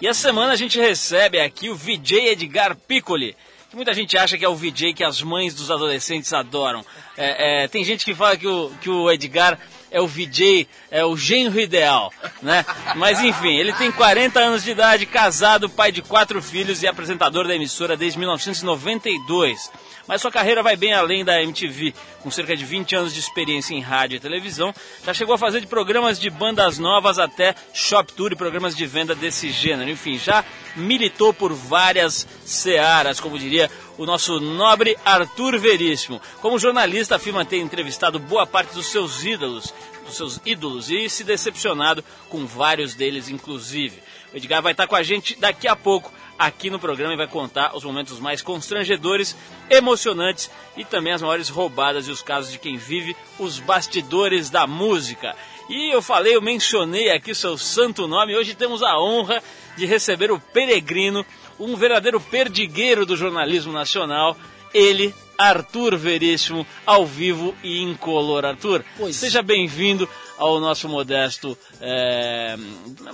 E essa semana a gente recebe aqui o VJ Edgar Piccoli, que muita gente acha que é o VJ que as mães dos adolescentes adoram. É, é, tem gente que fala que o, que o Edgar é o VJ, é o genro ideal, né? Mas enfim, ele tem 40 anos de idade, casado, pai de quatro filhos e apresentador da emissora desde 1992 mas sua carreira vai bem além da MTV. Com cerca de 20 anos de experiência em rádio e televisão, já chegou a fazer de programas de bandas novas até shop tour e programas de venda desse gênero. Enfim, já militou por várias searas, como diria o nosso nobre Arthur Veríssimo. Como jornalista, afirma ter entrevistado boa parte dos seus ídolos, dos seus ídolos e se decepcionado com vários deles, inclusive. O Edgar vai estar com a gente daqui a pouco aqui no programa e vai contar os momentos mais constrangedores, emocionantes e também as maiores roubadas e os casos de quem vive os bastidores da música. E eu falei, eu mencionei aqui seu santo nome. Hoje temos a honra de receber o peregrino, um verdadeiro perdigueiro do jornalismo nacional. Ele, Arthur Veríssimo, ao vivo e incolor. Arthur, pois. seja bem-vindo ao nosso modesto, é,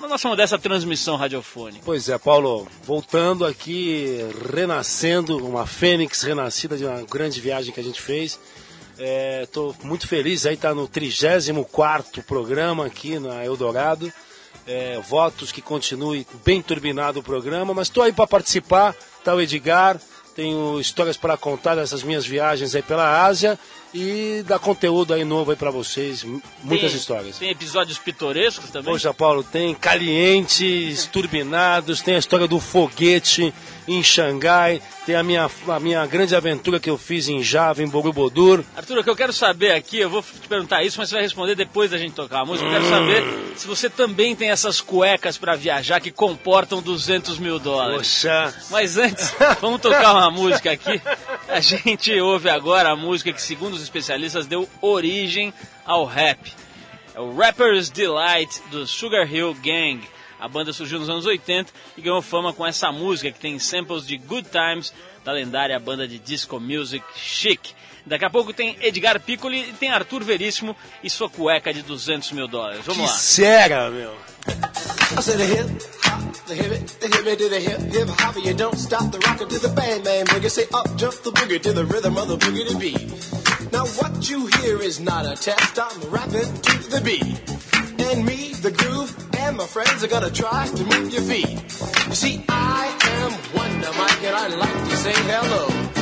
nossa modesta transmissão radiofônica. Pois é, Paulo, voltando aqui, renascendo, uma fênix renascida de uma grande viagem que a gente fez. Estou é, muito feliz aí, tá no 34 programa aqui na Eldorado. É, votos que continue bem turbinado o programa, mas estou aí para participar. Tá o Edgar, tenho histórias para contar dessas minhas viagens aí pela Ásia e dar conteúdo aí novo aí para vocês, muitas tem, histórias. Tem episódios pitorescos também? Poxa, Paulo, tem calientes, turbinados, tem a história do foguete em Xangai, tem a minha, a minha grande aventura que eu fiz em Java, em Borobudur. Arthur, o que eu quero saber aqui, eu vou te perguntar isso, mas você vai responder depois da gente tocar a música. Eu quero saber se você também tem essas cuecas para viajar que comportam 200 mil dólares. Poxa! Mas antes, vamos tocar uma música aqui. A gente ouve agora a música que, segundo os especialistas, deu origem ao rap. É o Rapper's Delight do Sugar Hill Gang. A banda surgiu nos anos 80 e ganhou fama com essa música que tem samples de Good Times da lendária banda de disco music Chic. Daqui a pouco tem Edgar Piccoli e tem Arthur Veríssimo e sua cueca de 200 mil dólares. Vamos que lá. Cega, meu. the hip it, the hip it to the hip hip hop. You don't stop the rocker to the bang bang boogie. Say up jump the boogie to the rhythm of the boogie to beat. Now what you hear is not a test. I'm rapping to the beat, and me, the groove, and my friends are gonna try to move your feet. You see, I am Wonder Mike, and I like to say hello.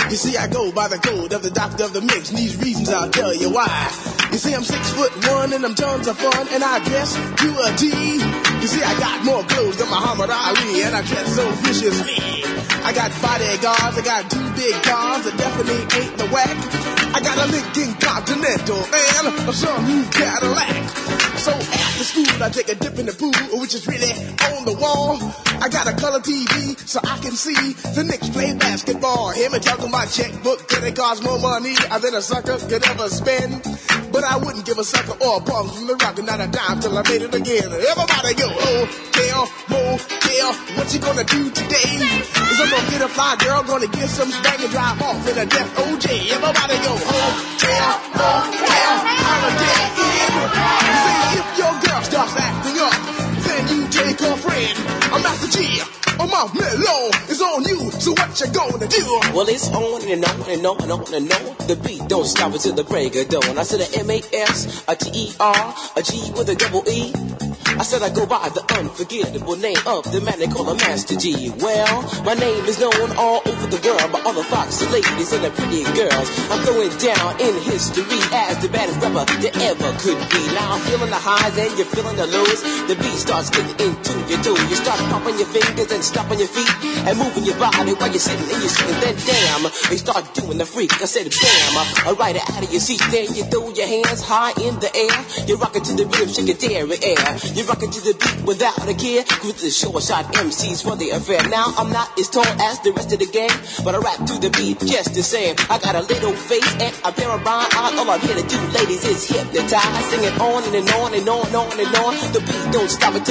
You see, I go by the code of the doctor of the mix, and these reasons I'll tell you why. You see, I'm six foot one, and I'm tons of fun, and I dress to a T. You see, I got more clothes than Muhammad Ali, and I dress so viciously. I got bodyguards, I got two big cars that definitely ain't the whack. I got a Lincoln Continental and a Sunroof Cadillac. So after school, I take a dip in the pool, which is really on the wall. I got a color TV so I can see the Knicks play basketball. Him and juggle my checkbook, it costs more money than a sucker could ever spend. But I wouldn't give a sucker or a bum from the rock and not a dime till I made it again. Everybody go, oh, tell, motel, what you gonna do today? Is I'm gonna get a fly girl, gonna get some spank and drive off in a death OJ. Everybody go, hotel, motel, holiday in. See, if your girl starts acting up, then you take her friend. I'm Master G. Oh, my mellow is on you, so what you gonna do? Well, it's on and on and on and on and on. The beat don't stop until the break of dawn. I said a M-A-S, a T-E-R, a G with a double E. I said I go by the unforgettable name of the man they call a Master G. Well, my name is known all over the world by all the foxy ladies and the pretty girls. I'm going down in history as the baddest rapper that ever could be. Now I'm feeling the highs and you're feeling the lows. The beat starts getting into your toe. You start popping your fingers and stomping your feet and moving your body while you're sitting and you're sitting. Then damn, they start doing the freak. I said bam, alright out of your seat. Then you throw your hands high in the air. You rock it to the rhythm, shake it there air. You rock it to the beat without a care. Cruise the short shot MCs for the affair. Now I'm not as tall as the rest of the gang, but I rap to the beat just the same. I got a little face and a pair of rhyme eyes. All I'm here to do, ladies, is hypnotize. Sing it on and, and on and on and on and on. The beat don't stop until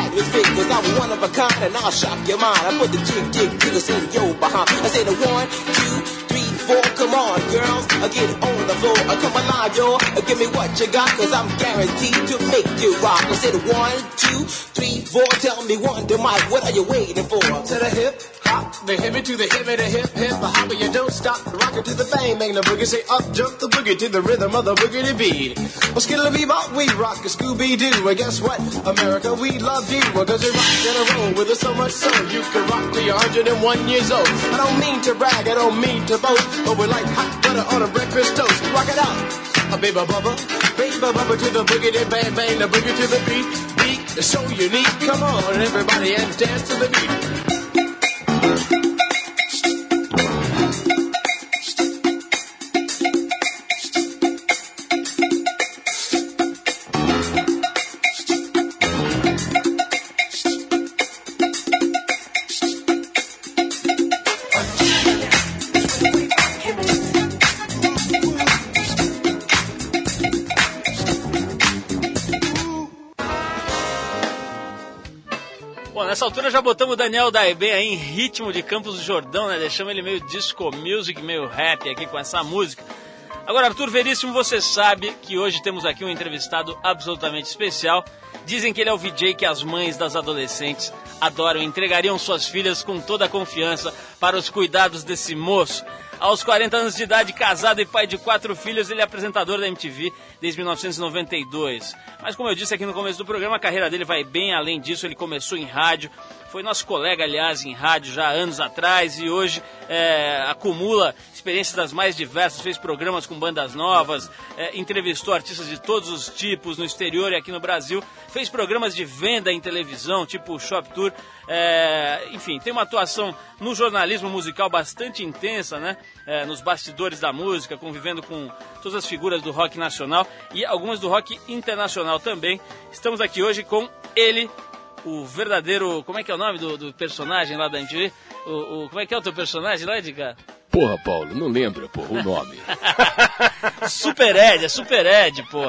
atmosphere, cause I'm one of a kind and I'll shock your mind. I put the jig, jig, jiggles in your behind. I say the one, two, four. Come on, girls, get on the floor. Come alive. Uh, give me what you got, cause I'm guaranteed to make you rock. I said one, two, three, four. Tell me one, to Mike, what are you waiting for? To the hip hop, the hippie to the hippie, the hip hip, the hopper, you don't stop, rock it to the bang, bang the boogie, say up, jump the boogie to the rhythm of the boogie to beat. Well, skittle bebop, we rock a Scooby Doo, and guess what? America, we love you, well, cause you rock in a roll with us so much so you can rock till you're 101 years old. I don't mean to brag, I don't mean to boast, but we're like hot butter on a breakfast toast. Rock it out, a baby bubba, baby bubba to the boogie, then bang bang the boogie to the beat. Beat is so unique, come on everybody and dance to the beat. Nessa altura já botamos o Daniel Daibem aí em ritmo de Campos do Jordão, né? Deixamos ele meio disco music, meio rap aqui com essa música. Agora, Arthur Veríssimo, você sabe que hoje temos aqui um entrevistado absolutamente especial. Dizem que ele é o VJ que as mães das adolescentes adoram entregariam suas filhas com toda a confiança para os cuidados desse moço. Aos 40 anos de idade, casado e pai de quatro filhos, ele é apresentador da MTV desde 1992. Mas como eu disse aqui no começo do programa, a carreira dele vai bem além disso. Ele começou em rádio, foi nosso colega, aliás, em rádio já há anos atrás e hoje é, acumula experiências das mais diversas, fez programas com bandas novas, é, entrevistou artistas de todos os tipos no exterior e aqui no Brasil, fez programas de venda em televisão, tipo Shop Tour, é, enfim, tem uma atuação no jornalismo musical bastante intensa, né? É, nos bastidores da música, convivendo com todas as figuras do rock nacional e algumas do rock internacional também. Estamos aqui hoje com ele, o verdadeiro. Como é que é o nome do, do personagem lá da MTV? O, o- como é que é o teu personagem lá, Edgar? Porra, Paulo, não lembro, porra, o nome. Super Ed, é Super Ed, pô.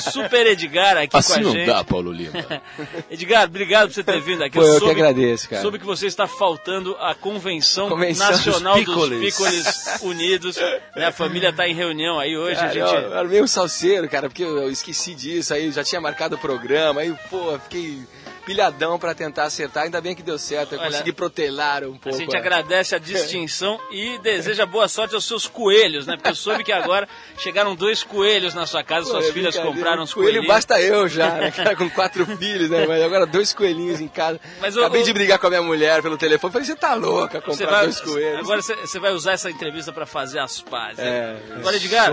Super Edgar aqui Assim com a não gente. dá, Paulo Lima. Edgar, obrigado por você ter vindo aqui. Pô, eu que agradeço, cara. Soube que você está faltando a Convenção, Convenção dos Nacional dos Pícolis. Pícolis Unidos. né? A família está em reunião aí hoje. a Cara, gente... eu, eu armei um salseiro, cara, porque eu, eu esqueci disso, aí eu já tinha marcado o programa, aí, pô, fiquei pilhadão pra tentar acertar, ainda bem que deu certo, eu Olha, consegui protelar um A pouco. gente é. agradece a distinção e deseja boa sorte aos seus coelhos, né? Porque eu soube que agora chegaram dois coelhos na sua casa, Pô, suas é filhas compraram os coelho coelhinhos. basta eu já, né, cara, com quatro filhos, né, mas agora dois coelhinhos em casa. Mas Acabei o- de brigar com a minha mulher pelo telefone, falei, você tá louca comprar vai, dois coelhos. agora você, vai usar essa entrevista para fazer as pazes. É, agora, Edgar,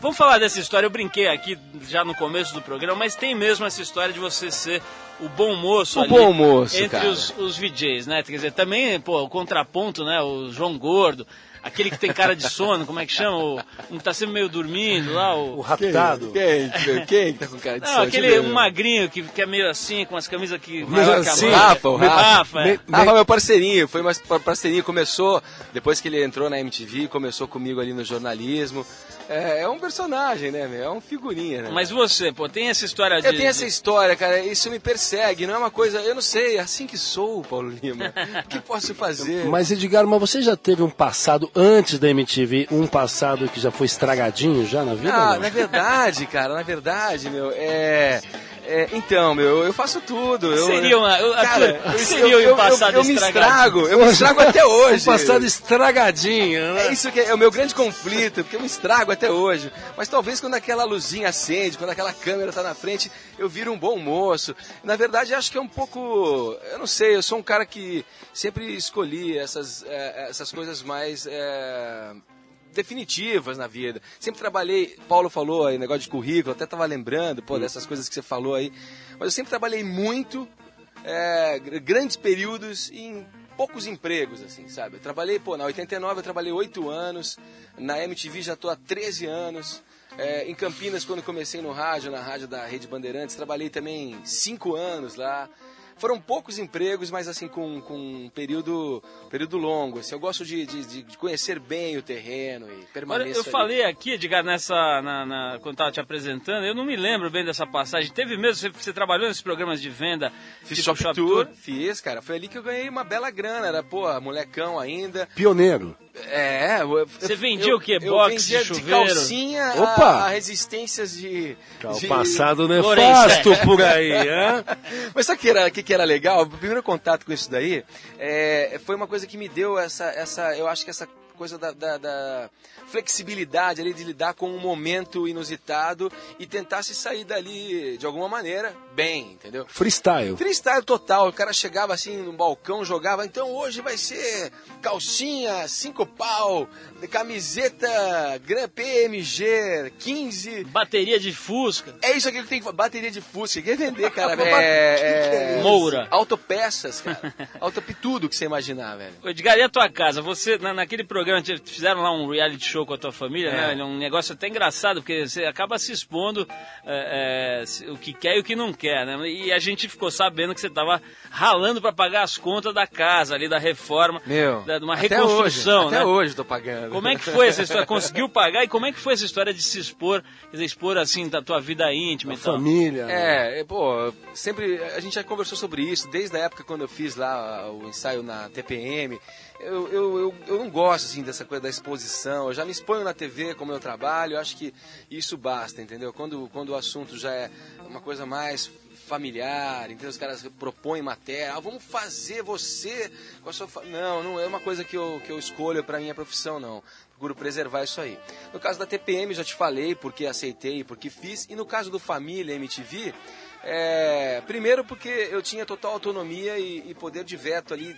vamos falar dessa história. Eu brinquei aqui já no começo do programa, mas tem mesmo essa história de você ser o bom moço O ali bom moço, entre cara. os, os VJs, né? Quer dizer, também, pô, o contraponto, né? O João Gordo, aquele que tem cara de sono, como é que chama? O, um que tá sempre meio dormindo lá, O o... raptado. Quem, quem que tá com cara de Não, sono? aquele um magrinho que, que é meio assim, com as camisas que... Mas maior que a assim. Rafa, o Rafa. Rafa, é. Rafa, meu parceirinho, foi mais par- parceirinho, começou, depois que ele entrou na MTV, começou comigo ali no jornalismo. É, é um personagem, né, meu? É um figurinha, né? Mas você, pô, tem essa história de... eu tenho essa história, cara, isso me persegue, não é uma coisa, eu não sei, é assim que sou, Paulo Lima. o que posso fazer? Mas Edgar, mas você já teve um passado antes da MTV, um passado que já foi estragadinho já na vida? Ah, não? na verdade, cara, na verdade, meu, é. É, então, meu, eu faço tudo. Eu, Seria uma- eu- cara, eu, seria eu, um eu, passado eu, eu me estragado. estrago, eu me estrago até hoje. Um passado estragadinho, né? É isso que é o meu grande conflito, porque eu me estrago até hoje. Mas talvez quando aquela luzinha acende, quando aquela câmera tá na frente, eu viro um bom moço. Na verdade, acho que é um pouco. Eu não sei, eu sou um cara que sempre escolhi essas, eh, essas coisas mais. eh, definitivas na vida. Sempre trabalhei, Paulo falou aí, negócio de currículo, até tava lembrando, pô, dessas coisas que você falou aí. Mas eu sempre trabalhei muito, é, gr- grandes períodos em poucos empregos, assim, sabe? Eu trabalhei, pô, na 89 eu trabalhei 8 anos, na MTV já tô há 13 anos. É, em Campinas, quando comecei no rádio, na rádio da Rede Bandeirantes, trabalhei também 5 anos lá. Foram poucos empregos, mas assim, com, com um período, período longo. Assim, eu gosto de, de, de- de conhecer bem o terreno e permanecer eu ali. falei aqui, Edgar, nessa, na, na- quando estava te apresentando, eu não me lembro bem dessa passagem. Teve mesmo, você, você trabalhou nesses programas de venda, Fiz tipo shop, tour, fiz, cara. Foi ali que eu ganhei uma bela grana. Era, pô, molecão ainda. Pioneiro. É, eu- Você eu- vendia eu- o quê? Eu Boxe, vendia de chuveiro? calcinha a- Opa! A, resistências de... O de- passado Lourenço. nefasto por aí, hã? Mas sabe o que era, que, que era legal? O primeiro contato com isso daí é, foi uma coisa que me deu essa, essa eu acho que essa coisa da, da- da flexibilidade ali de lidar com um momento inusitado e tentar se sair dali de alguma maneira bem, entendeu? Freestyle. Freestyle total, o cara chegava assim no balcão, jogava, então hoje vai ser calcinha, cinco pau, camiseta Gran PMG, 15. bateria de Fusca. É isso aqui que tem que bateria de Fusca, quer vender, cara? é, é, Moura. Autopeças, cara. Autope tudo que você imaginar, velho. Edgar, e a tua casa? Você, na, naquele programa, te- fizeram lá um reality show com a tua família, É. né? Um negócio até engraçado, porque você acaba se expondo é, é, o que quer e o que não quer, né? E a gente ficou sabendo que você tava ralando para pagar as contas da casa ali, da reforma, Meu, da, de uma até reconstrução, hoje, né? Até hoje eu tô pagando. Como é que foi essa história? Conseguiu pagar? E como é que foi essa história de se expor, quer dizer, expor assim da tua vida íntima e tal? Família. É, é, pô, sempre a gente já conversou sobre isso, desde a época quando eu fiz lá o ensaio na TPM. Eu, eu, eu, eu não gosto assim dessa coisa da exposição. Eu já me exponho na TV como eu trabalho, eu acho que isso basta, entendeu? Quando, quando o assunto já é uma coisa mais familiar, entendeu? Os caras propõem matéria, ah, vamos fazer você com a sua fa... Não, não é uma coisa que eu, que eu escolho para minha profissão, não. Procuro preservar isso aí. No caso da TPM, já te falei porque aceitei, porque fiz. E no caso do Família MTV, é, primeiro porque eu tinha total autonomia e, e poder de veto ali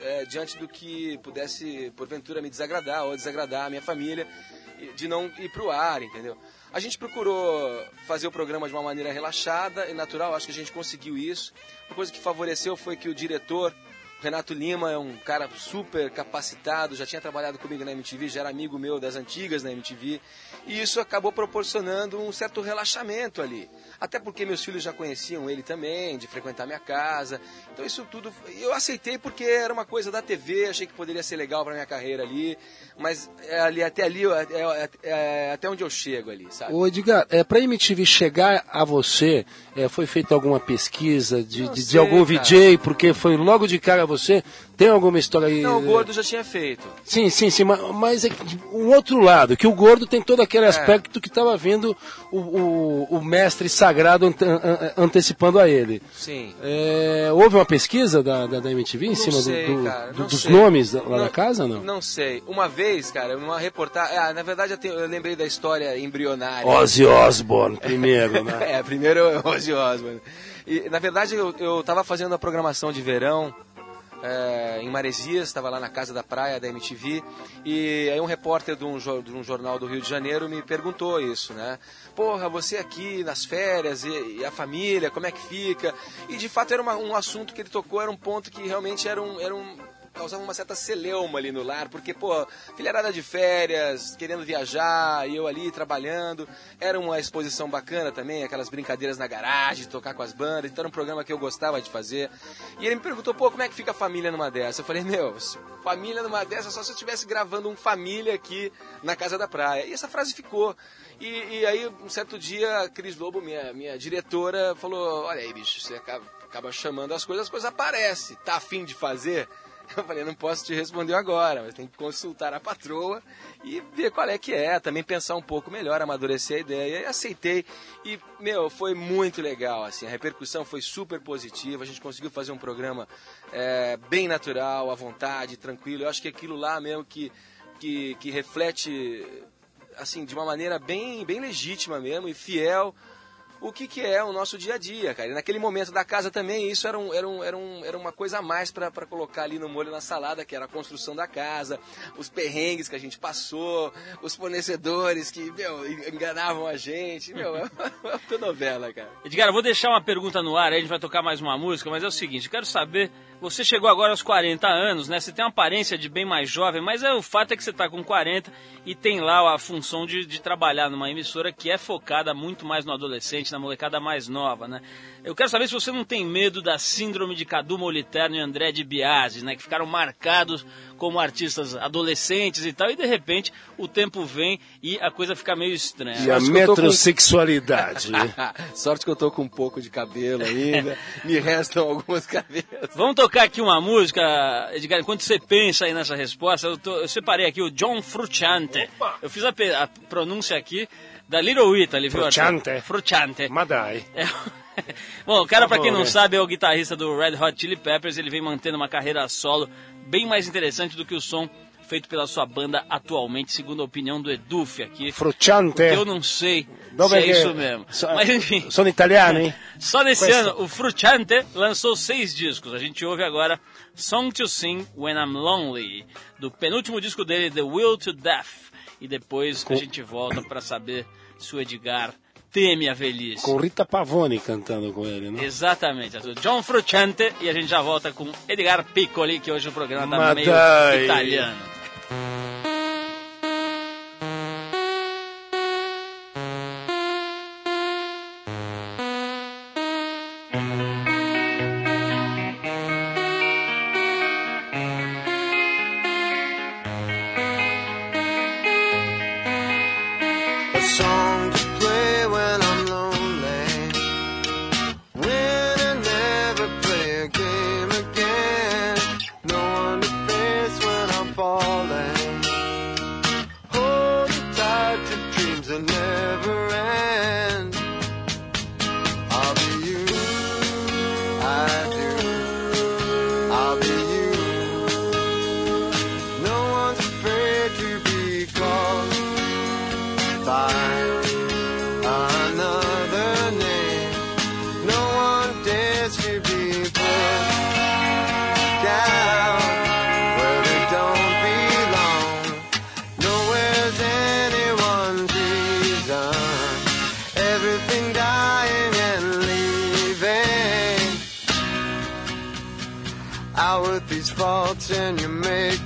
é, diante do que pudesse, porventura, me desagradar ou desagradar a minha família, de não ir pro ar, entendeu? A gente procurou fazer o programa de uma maneira relaxada e natural, acho que a gente conseguiu isso. Uma coisa que favoreceu foi que o diretor, o Renato Lima, é um cara super capacitado, já tinha trabalhado comigo na MTV, já era amigo meu das antigas na MTV, e isso acabou proporcionando um certo relaxamento ali. Até porque meus filhos já conheciam ele também, de frequentar minha casa. Então isso tudo eu aceitei porque era uma coisa da TV, achei que poderia ser legal para minha carreira ali, mas é ali até ali é, é- é até onde eu chego ali, sabe? Ô Edgar, é, pra MTV chegar a você, é, foi feita alguma pesquisa de, de, de sei, algum cara. VJ, porque foi logo de cara você? Tem alguma história aí? Não, o Gordo já tinha feito. Sim, sim, sim, ma- mas é que um outro lado, que o gordo tem todo É. aquele aspecto que estava vindo o, o, o mestre sagrado ante- an- antecipando a ele. Sim. É, houve uma pesquisa da, da, da MTV em Não cima do- sei, do- do- não dos sei. nomes lá da casa, não? Não sei. Uma vez, cara, numa reportagem. Ah, na verdade eu, tenho- eu lembrei da história embrionária. Ozzy Osbourne primeiro, né? É, primeiro é Ozzy Osbourne. E, na verdade, eu, eu tava fazendo a programação de verão é, em Maresias, estava lá na casa da praia da MTV, e aí um repórter de um, de um jornal do Rio de Janeiro me perguntou isso, né? Porra, você aqui nas férias e, e a família, como é que fica? E de fato era uma- um assunto que ele tocou, era um ponto que realmente era um... Era um causava uma certa celeuma ali no lar, porque, pô, filharada de férias, querendo viajar, e eu ali trabalhando. Era uma exposição bacana também, aquelas brincadeiras na garagem, tocar com as bandas. Então era um programa que eu gostava de fazer. E ele me perguntou, pô, como é que fica a família numa dessa? Eu falei, meu, família numa dessa só se eu estivesse gravando um família aqui na casa da praia. E essa frase ficou. E, e aí, um certo dia, a Cris Lobo, minha, minha diretora, falou: Olha aí, bicho, você acaba, acaba chamando as coisas, as coisas aparecem. Tá afim de fazer? Eu falei, não posso te responder agora, mas tem que consultar a patroa e ver qual é que é, também pensar um pouco melhor, amadurecer a ideia. E aceitei e, meu, foi muito legal, assim, a repercussão foi super positiva, a gente conseguiu fazer um programa é, bem natural, à vontade, tranquilo. Eu acho que aquilo lá mesmo que, que, que reflete, assim, de uma maneira bem, bem legítima mesmo e fiel o que, que é o nosso dia a dia, cara. E naquele momento da casa também, isso era, um, era, um, era, um, era uma coisa a mais para colocar ali no molho na salada, que era a construção da casa, os perrengues que a gente passou, os fornecedores que, meu, enganavam a gente. Meu, é uma novela, cara. Edgar, eu vou deixar uma pergunta no ar, aí a gente vai tocar mais uma música, mas é o seguinte, eu quero saber, você chegou agora aos 40 anos, né? Você tem uma aparência de bem mais jovem, mas é, o fato é que você está com 40 e tem lá a função de, de trabalhar numa emissora que é focada muito mais no adolescente, na molecada mais nova, né? Eu quero saber se você não tem medo da síndrome de Cadu Moliterno e André de Biasi, né? Que ficaram marcados como artistas adolescentes e tal, e de repente o tempo vem e a coisa fica meio estranha. E a metrosexualidade. Com... Sorte que eu tô com um pouco de cabelo ainda, me restam algumas cabeças. Vamos tocar aqui uma música, Edgar, enquanto você pensa aí nessa resposta, eu, tô, eu separei aqui o John Frusciante. Eu fiz a, a pronúncia aqui da Little Italy, viu? Frusciante. Frusciante. Ma dai. É. Bom, o cara, para quem não sabe, é o guitarrista do Red Hot Chili Peppers. Ele vem mantendo uma carreira solo bem mais interessante do que o som feito pela sua banda atualmente, segundo a opinião do Eduf aqui. Fruciante. Eu não sei Dove se é isso mesmo. So, Mas enfim. Sono italiani? Só nesse Questo. ano, o Fruciante lançou seis discos. A gente ouve agora Song to Sing When I'm Lonely, do penúltimo disco dele, The Will to Death. E depois Com... a gente volta para saber se o Edgar teme a velhice. Com Rita Pavone cantando com ele, né? Exatamente. John Fruciante e a gente já volta com Edgar Piccoli, que hoje o programa tá meio italiano. asphalt and you make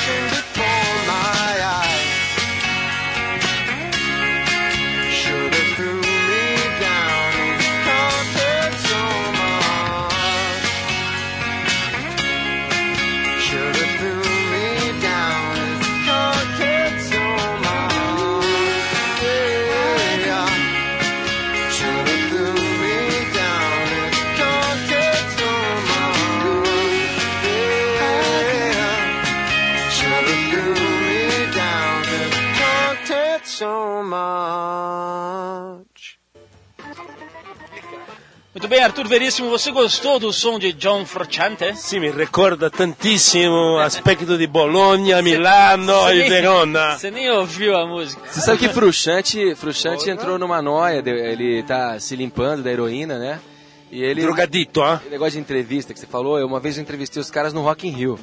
can do bem, Arthur Veríssimo, você gostou do som de John Frusciante? Sim, me recorda tantissimo aspecto di Bologna, Milano Você e nem- Verona. Você nem ouviu a música. Você sabe que Fruxante, Fruxante entrou numa noia, de- ele tá se limpando da heroína, né? E ele. Drogadito, ah? Negócio de entrevista que você falou, eu uma vez eu entrevistei os caras no Rock in Rio.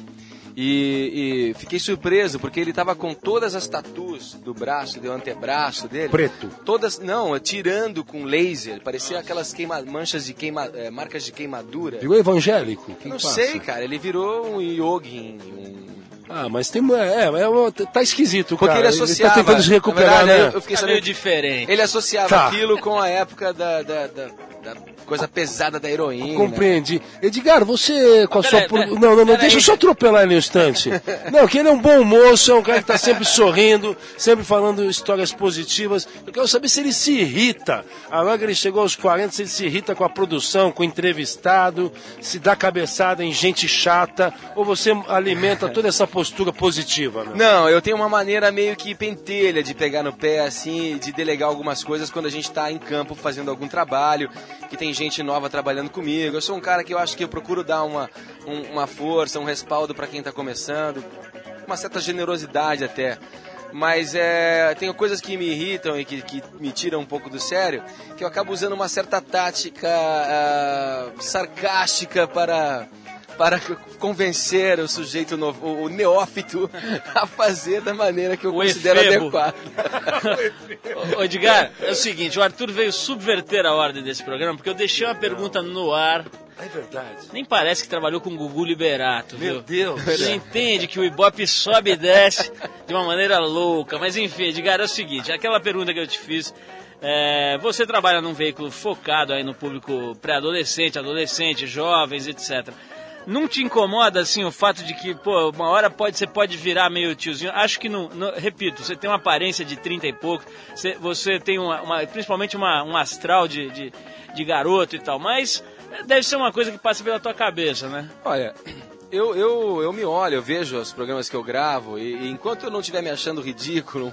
E, e fiquei surpreso, porque ele tava com todas as tatuas do braço, do antebraço dele. Preto. Todas, não, tirando com laser. Parecia aquelas queima, manchas de queima, eh, marcas de queimadura. Ficou evangélico? Que não passa? sei, cara, ele virou um yogin, um Ah, mas tem. É, é, tá esquisito, Porque cara. ele associava. tá tentando se recuperar, verdade, né? eu, eu fiquei Tá sabendo diferente. ele associava Tá. aquilo com a época da, da, da- da coisa pesada da heroína. Compreendi. Edgar, você com a Peraí, sua. peraí, não, não, não, peraí. deixa eu só atropelar ele um instante. Não, que ele é um bom moço, é um cara que tá sempre sorrindo, sempre falando histórias positivas. Eu quero saber se ele se irrita. Agora que ele chegou aos 40, se ele se irrita com a produção, com o entrevistado, se dá cabeçada em gente chata, ou você alimenta toda essa postura positiva, né? Não, eu tenho uma maneira meio que pentelha de pegar no pé, assim, de delegar algumas coisas quando a gente tá em campo fazendo algum trabalho, que tem gente nova trabalhando comigo. Eu sou um cara que eu acho que eu procuro dar uma, um- uma força, um respaldo para quem tá começando, uma certa generosidade até. Mas é, tem coisas que me irritam e que, que me tiram um pouco do sério, que eu acabo usando uma certa tática ah, sarcástica para para convencer o sujeito novo, o, o neófito a fazer da maneira que eu O considero efebo. adequada. Ô, Edgar, é o seguinte, o Arthur veio subverter a ordem desse programa porque eu deixei uma pergunta no ar. É verdade. Nem parece que trabalhou com o Gugu Liberato, viu? Meu Deus. Você entende que o Ibope sobe e desce de uma maneira louca. Mas enfim, Edgar, é o seguinte, aquela pergunta que eu te fiz. é, você trabalha num veículo focado aí no público pré-adolescente, adolescente, jovens, etc. Não te incomoda assim o fato de que, pô, uma hora pode, você pode virar meio tiozinho? Acho que não, não- repito, você tem uma aparência de 30 e pouco, você, você tem uma, uma- principalmente uma, um astral de, de, de garoto e tal, mas deve ser uma coisa que passa pela tua cabeça, né? Olha, eu, eu, eu me olho, eu vejo os programas que eu gravo e, e enquanto eu não estiver me achando ridículo,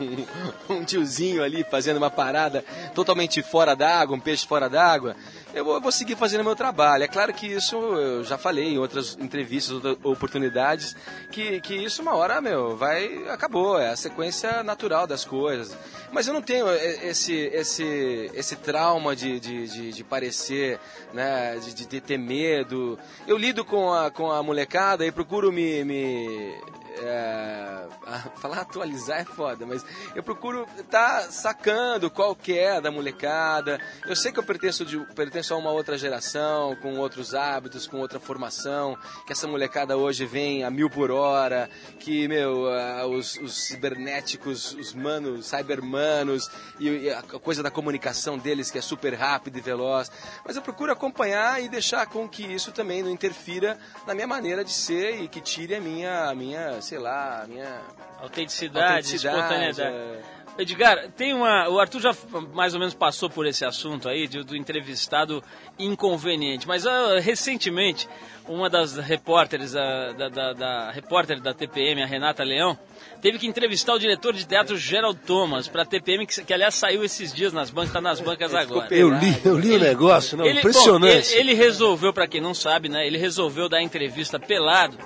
um, um tiozinho ali fazendo uma parada totalmente fora d'água, um peixe fora d'água, eu vou, eu vou seguir fazendo meu trabalho. É claro que isso eu já falei em outras entrevistas, outras oportunidades, que, que isso uma hora, meu, vai, acabou, é a sequência natural das coisas. Mas eu não tenho esse, esse, esse trauma de, de, de, de parecer, né, de, de- de ter medo. Eu lido com a, com a molecada e procuro me. me é, falar atualizar é foda, mas eu procuro estar sacando qual que é da molecada. Eu sei que eu pertenço, de, pertenço a uma outra geração, com outros hábitos, com outra formação, que essa molecada hoje vem a mil por hora, que, meu, os, os cibernéticos, os manos, cybermanos, e, e a coisa da comunicação deles que é super rápida e veloz. Mas eu procuro acompanhar e deixar com que isso também não interfira na minha maneira de ser e que tire a minha, a minha sei lá, a minha Autenticidade, autenticidade, espontaneidade. é. Edgar, tem uma. O Arthur já mais ou menos passou por esse assunto aí, de- do entrevistado inconveniente. Mas ah, recentemente, uma das repórteres, ah, da, da, da repórter da TPM, a Renata Leão, teve que entrevistar o diretor de teatro Gerald Thomas para a TPM, que, que aliás saiu esses dias nas bancas, tá nas bancas agora. Eu li, eu li o negócio, não, Ele- impressionante. bom, ele, ele resolveu, pra quem não sabe, né? Ele resolveu dar entrevista pelado.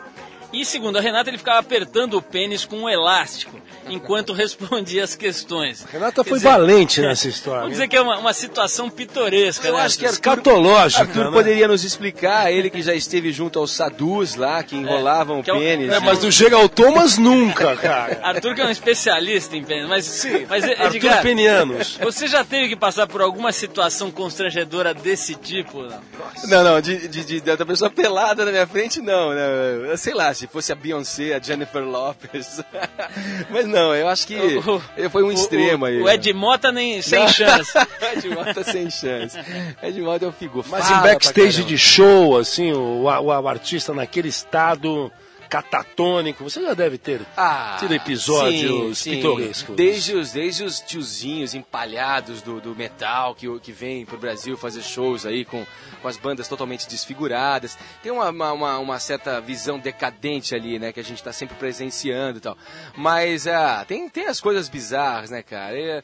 E segundo a Renata, ele ficava apertando o pênis com um elástico enquanto respondia as questões. Renata Quer foi dizer, valente nessa história. Vamos dizer que é uma, uma situação pitoresca. Eu né, acho que? Arthur, Escatológica, Arthur né? poderia nos explicar, ele que já esteve junto aos sadus lá, que enrolavam que é o o- pênis. É, mas do Gerald Thomas nunca, cara. Arthur que é um especialista em pênis, mas, mas Arthur Edgar, Penianos. você já teve que passar por alguma situação constrangedora desse tipo? Não? Não, não, de, de, de- da pessoa pelada na minha frente, não, né? Sei lá, se fosse a Beyoncé, a Jennifer Lopez. Mas não, eu acho que O- foi um extremo o, aí. O Ed Mota nem sem chance. Ed Mota sem chance. Ed Mota é um figura. Mas Fala em backstage de show, assim, o, o, o artista naquele estado catatônico, você já deve ter Ah, tido episódios sim, sim. pitorescos. Desde os, desde os tiozinhos empalhados do, do metal que, que vem pro Brasil fazer shows aí com, com as bandas totalmente desfiguradas. Tem uma, uma, uma- certa visão decadente ali, né? Que a gente tá sempre presenciando e tal. Mas ah, tem, tem as coisas bizarras, né, cara? E,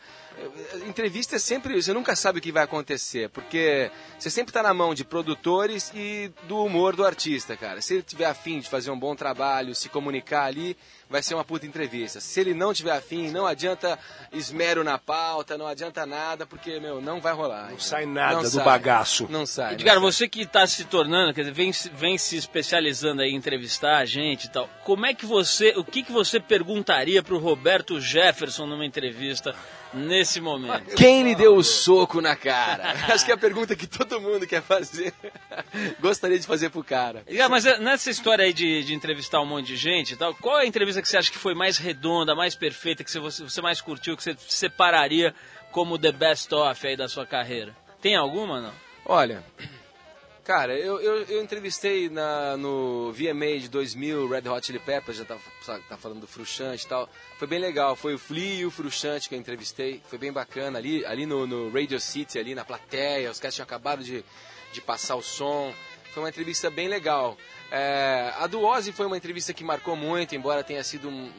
Entrevista é sempre. Você nunca sabe o que vai acontecer, porque você sempre está na mão de produtores e do humor do artista, cara. Se ele tiver afim de fazer um bom trabalho, se comunicar ali, vai ser uma puta entrevista. Se ele não tiver afim, não adianta esmero na pauta, não adianta nada, porque, meu, não vai rolar. Não sai nada Não do sai. bagaço. Não sai. não Edgar, sai. você que está se tornando, quer dizer, vem, se- vem se especializando aí em entrevistar a gente e tal. Como é que você, o que, que você perguntaria para o Roberto Jefferson numa entrevista nesse momento? Quem lhe deu o soco na cara? Acho que é a pergunta que todo mundo quer fazer. Gostaria de fazer pro cara. Edgar, mas é, nessa história aí de, de entrevistar um monte de gente e tal, qual é a entrevista que você acha que foi mais redonda, mais perfeita, que você, você mais curtiu, que você separaria como the best of aí da sua carreira? Tem alguma, não? Olha, cara, eu, eu, eu entrevistei na, no VMA de 2000, Red Hot Chili Peppers, já tá, tá falando do Fruxante e tal. Foi bem legal, foi o Flea e o Fruxante que eu entrevistei. Foi bem bacana, ali, ali no, no Radio City, ali na plateia, os caras tinham acabado de, de passar o som. Foi uma entrevista bem legal. É, a do Ozzy foi uma entrevista que marcou muito, embora tenha sido um-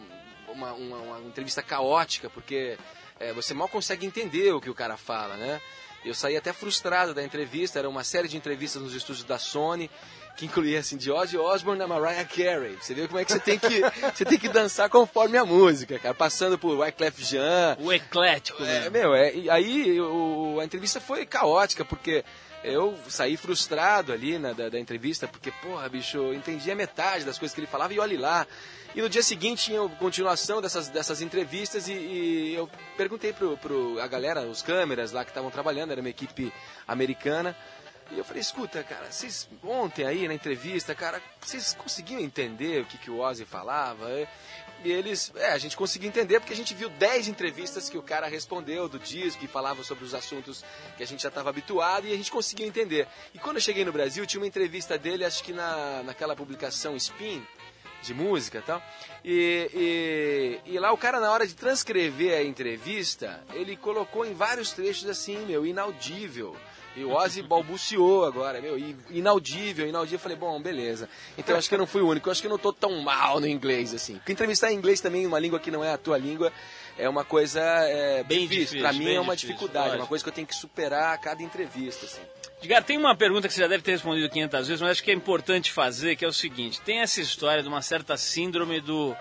uma, uma, uma entrevista caótica, porque é, você mal consegue entender o que o cara fala, né? Eu saí até frustrado da entrevista, era uma série de entrevistas nos estúdios da Sony, que incluía assim, de Ozzy Osbourne a Mariah Carey. Você vê como é que você tem que, você tem que dançar conforme a música, cara, passando por Wyclef Jean, O eclético, é, né? meu, é, e aí o, a entrevista foi caótica, porque eu saí frustrado ali na, da, da entrevista, porque, porra, bicho, eu entendi a metade das coisas que ele falava e olhe lá. E no dia seguinte tinha continuação dessas, dessas entrevistas e, e eu perguntei pro, pro a galera, os câmeras lá que estavam trabalhando, era uma equipe americana, e eu falei, escuta, cara, vocês ontem aí na entrevista, cara, vocês conseguiam entender o que, que o Ozzy falava? E eles, é, a gente conseguiu entender porque a gente viu 10 entrevistas que o cara respondeu do disco, que falava sobre os assuntos que a gente já estava habituado e a gente conseguiu entender. E quando eu cheguei no Brasil, tinha uma entrevista dele, acho que na, naquela publicação Spin, de música e tal. E, e, lá o cara, na hora de transcrever a entrevista, ele colocou em vários trechos assim, meu, inaudível. E o Ozzy balbuciou agora, meu, inaudível, inaudível. Eu falei, bom, beleza. Então acho que eu não fui o único, acho que eu não tô tão mal no inglês, assim. Porque entrevistar em inglês também, uma língua que não é a tua língua, é uma coisa é, Bem difícil. difícil, Pra mim é uma difícil, dificuldade, é lógico. uma coisa que eu tenho que superar a cada entrevista, assim. Edgar, tem uma pergunta que você já deve ter respondido 500 vezes, mas acho que é importante fazer, que é o seguinte. Tem essa história de uma certa síndrome do,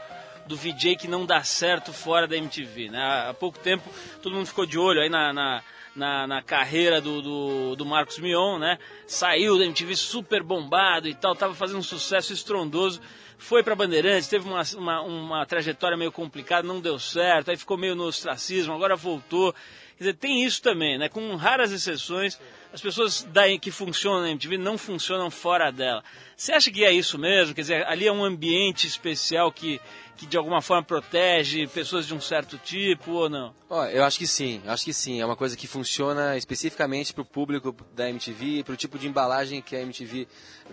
do VJ que não dá certo fora da MTV, né? Há pouco tempo todo mundo ficou de olho aí na, na, na, na carreira do, do, do Marcos Mion, né? Saiu da MTV super bombado e tal, tava fazendo um sucesso estrondoso. Foi pra Bandeirantes, teve uma, uma, uma trajetória meio complicada, não deu certo, aí ficou meio no ostracismo, agora voltou. Quer dizer, tem isso também, né? Com raras exceções, as pessoas da, que funcionam na MTV não funcionam fora dela. Você acha que é isso mesmo? Quer dizer, ali é um ambiente especial que, que de alguma forma protege pessoas de um certo tipo ou não? Ó, eu acho que sim, acho que sim. É uma coisa que funciona especificamente para o público da MTV, para o tipo de embalagem que a MTV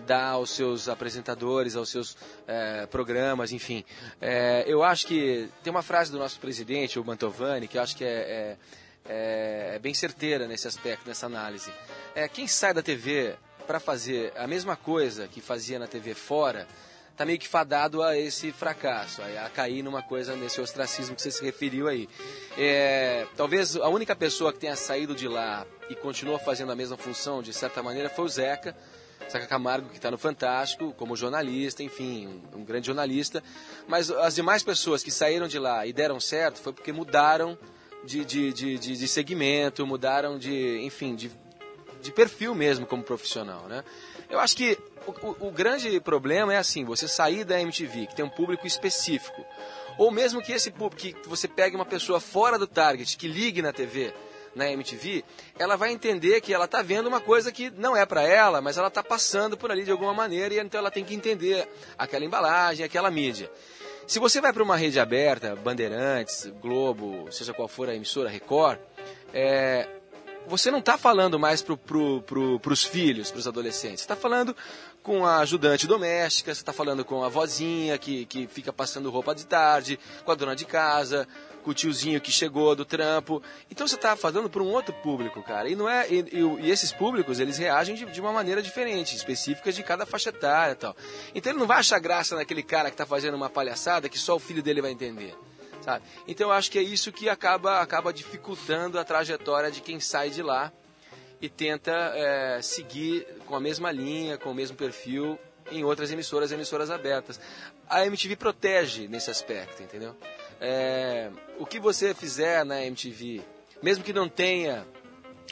dá aos seus apresentadores, aos seus eh, programas, enfim. Eh, eu acho que tem uma frase do nosso presidente, o Mantovani, que eu acho que é, é, é- é bem certeira nesse aspecto, nessa análise. É, quem sai da TV para fazer a mesma coisa que fazia na TV fora, tá meio que fadado a esse fracasso, a, cair numa coisa nesse ostracismo que você se referiu aí. É, talvez a única pessoa que tenha saído de lá e continua fazendo a mesma função, de certa maneira, foi o Zeca. Zeca Camargo, que está no Fantástico, como jornalista, enfim, um, um grande jornalista. Mas as demais pessoas que saíram de lá e deram certo foi porque mudaram de, de, de, de, de segmento, mudaram de, enfim, de, de perfil mesmo como profissional, né? Eu acho que o, o- o grande problema é assim, você sair da MTV, que tem um público específico, ou mesmo que esse público, que você pegue uma pessoa fora do target, que ligue na TV, na MTV, ela vai entender que ela está vendo uma coisa que não é para ela, mas ela está passando por ali de alguma maneira e então ela tem que entender aquela embalagem, aquela mídia. Se você vai para uma rede aberta, Bandeirantes, Globo, seja qual for a emissora, Record, é, você não está falando mais para pro, pro, os filhos, para os adolescentes. Está falando com a ajudante doméstica, você está falando com a vozinha que, que fica passando roupa de tarde, com a dona de casa, com o tiozinho que chegou do trampo. Então você está falando para um outro público, cara. E não é e, e- e esses públicos eles reagem de, de uma maneira diferente, específica de cada faixa etária e tal. Então ele não vai achar graça naquele cara que está fazendo uma palhaçada que só o filho dele vai entender. sabe? Então eu acho que é isso que acaba, acaba dificultando a trajetória de quem sai de lá e tenta é, seguir com a mesma linha, com o mesmo perfil em outras emissoras, emissoras abertas. A MTV protege nesse aspecto, entendeu? É, o que você fizer na MTV, mesmo que não tenha